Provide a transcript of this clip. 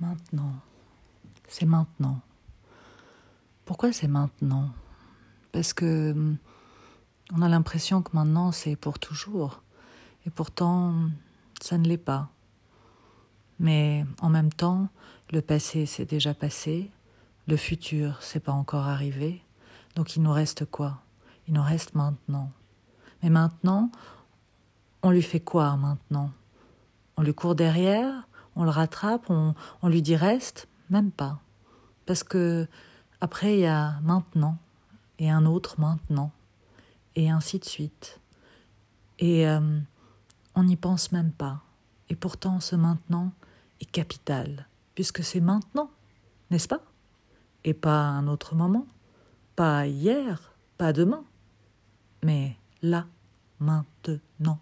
Maintenant. C'est maintenant. Pourquoi c'est maintenant? Parce que hum, on a l'impression que maintenant c'est pour toujours. Et pourtant, ça ne l'est pas. Mais en même temps, le passé s'est déjà passé, le futur s'est pas encore arrivé. Donc il nous reste quoi? Il nous reste maintenant. Mais maintenant, on lui fait quoi maintenant? On lui court derrière? On le rattrape, on, lui dit reste, même pas. Parce que après, il y a maintenant, et un autre maintenant, et ainsi de suite. Et euh, on n'y pense même pas. Et pourtant, ce maintenant est capital, puisque c'est maintenant, n'est-ce pas? Et pas un autre moment, pas hier, pas demain, mais là, maintenant.